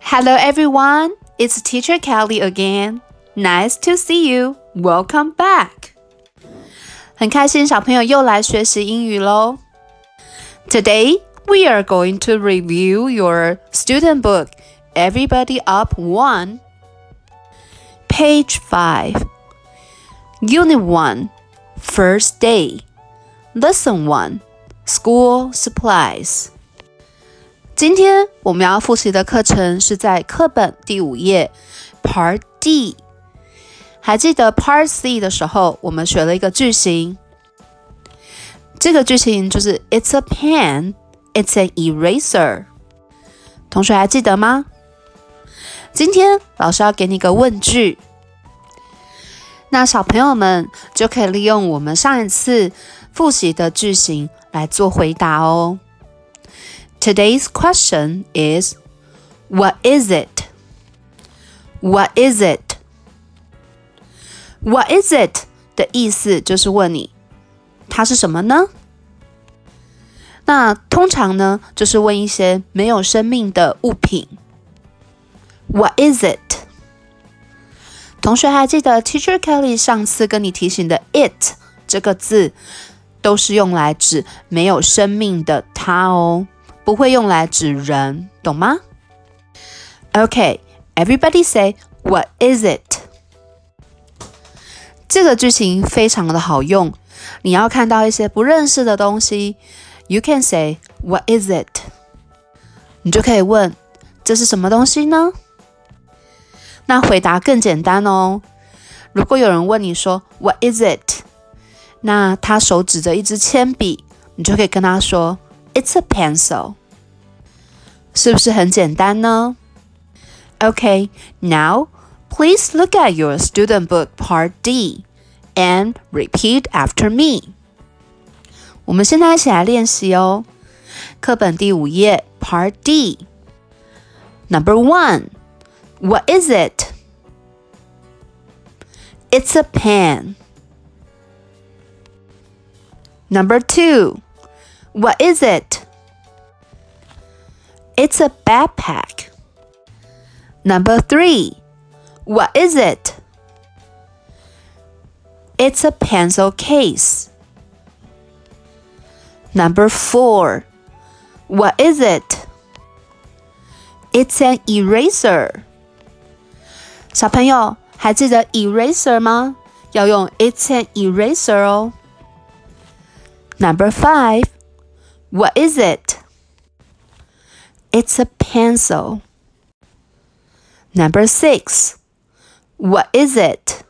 Hello everyone, it's Teacher Kelly again. Nice to see you. Welcome back. 很开心小朋友又来学习英语喽。Today we are going to review your student book, Everybody Up One, page 5, Unit 1, First Day, Lesson 1, School Supplies. 今天我们要复习的课程是在课本第五页，Part D。还记得 Part C 的时候，我们学了一个句型。这个句型就是 It's a pen, it's an eraser。同学还记得吗？今天老师要给你个问句，那小朋友们就可以利用我们上一次复习的句型来做回答哦。Today's question is What is it? What is it? What is it 的意思就是问你，它是什么呢？那通常呢，就是问一些没有生命的物品。What is it？同学还记得 Teacher Kelly 上次跟你提醒的 “it” 这个字，都是用来指没有生命的它哦。不会用来指人，懂吗？OK，everybody say what is it？这个句型非常的好用。你要看到一些不认识的东西，you can say what is it？你就可以问这是什么东西呢？那回答更简单哦。如果有人问你说 what is it？那他手指着一支铅笔，你就可以跟他说。It's a pencil. 是不是很简单呢？Okay, now please look at your student book part D and repeat after me. 我们现在一起来练习哦。课本第五页 Part D. Number one, what is it? It's a pen. Number two. What is it? It's a backpack. Number three. What is it? It's a pencil case. Number four. What is it? It's an eraser. 小朋友还记得 eraser 吗？要用 It's an eraser 哦。Number five. What is it? It's a pencil. Number six. What is it?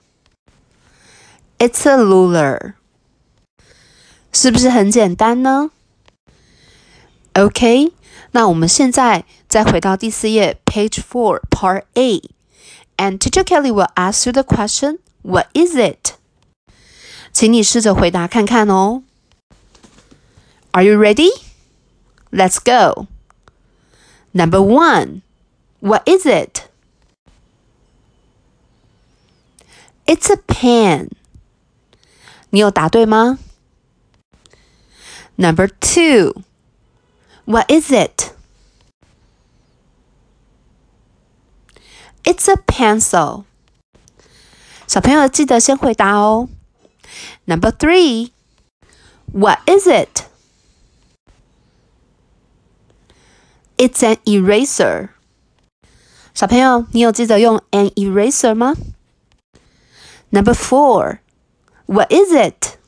It's a ruler. 是不是很简单呢？OK，那我们现在再回到第四页，Page Four, Part A, and Teacher Kelly will ask you the question, "What is it?" 请你试着回答看看哦。 are you ready? Let's go. Number one, what is it? It's a pen. 你有答对吗？Number two, what is it? It's a pencil. 小朋友记得先回答哦。Number three, what is it? It's an eraser. 小朋友，你有记得用 an eraser 吗？Number four. What is it?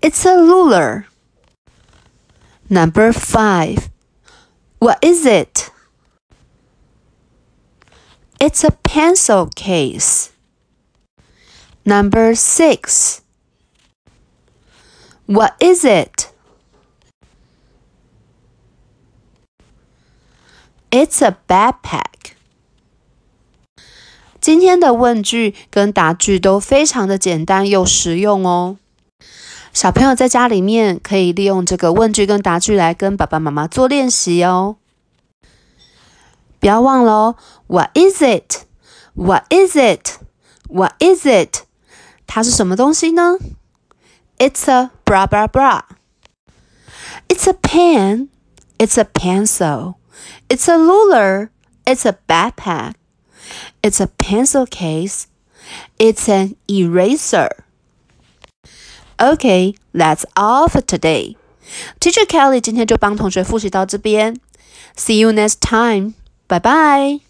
It's a ruler. Number five. What is it? It's a pencil case. Number six. What is it? It's a backpack. 今天的问句跟答句都非常的简单又实用哦。小朋友在家里面可以利用这个问句跟答句来跟爸爸妈妈做练习哦。不要忘了哦，What is it? What is it? What is it? 它是什么东西呢？It's a bra bra bra. It's a pen. It's a pencil. It's a ruler. It's a backpack. It's a pencil case. It's an eraser. Okay, that's all for today. Teacher Kelly 今天就帮同学复习到这边。See you next time. Bye bye.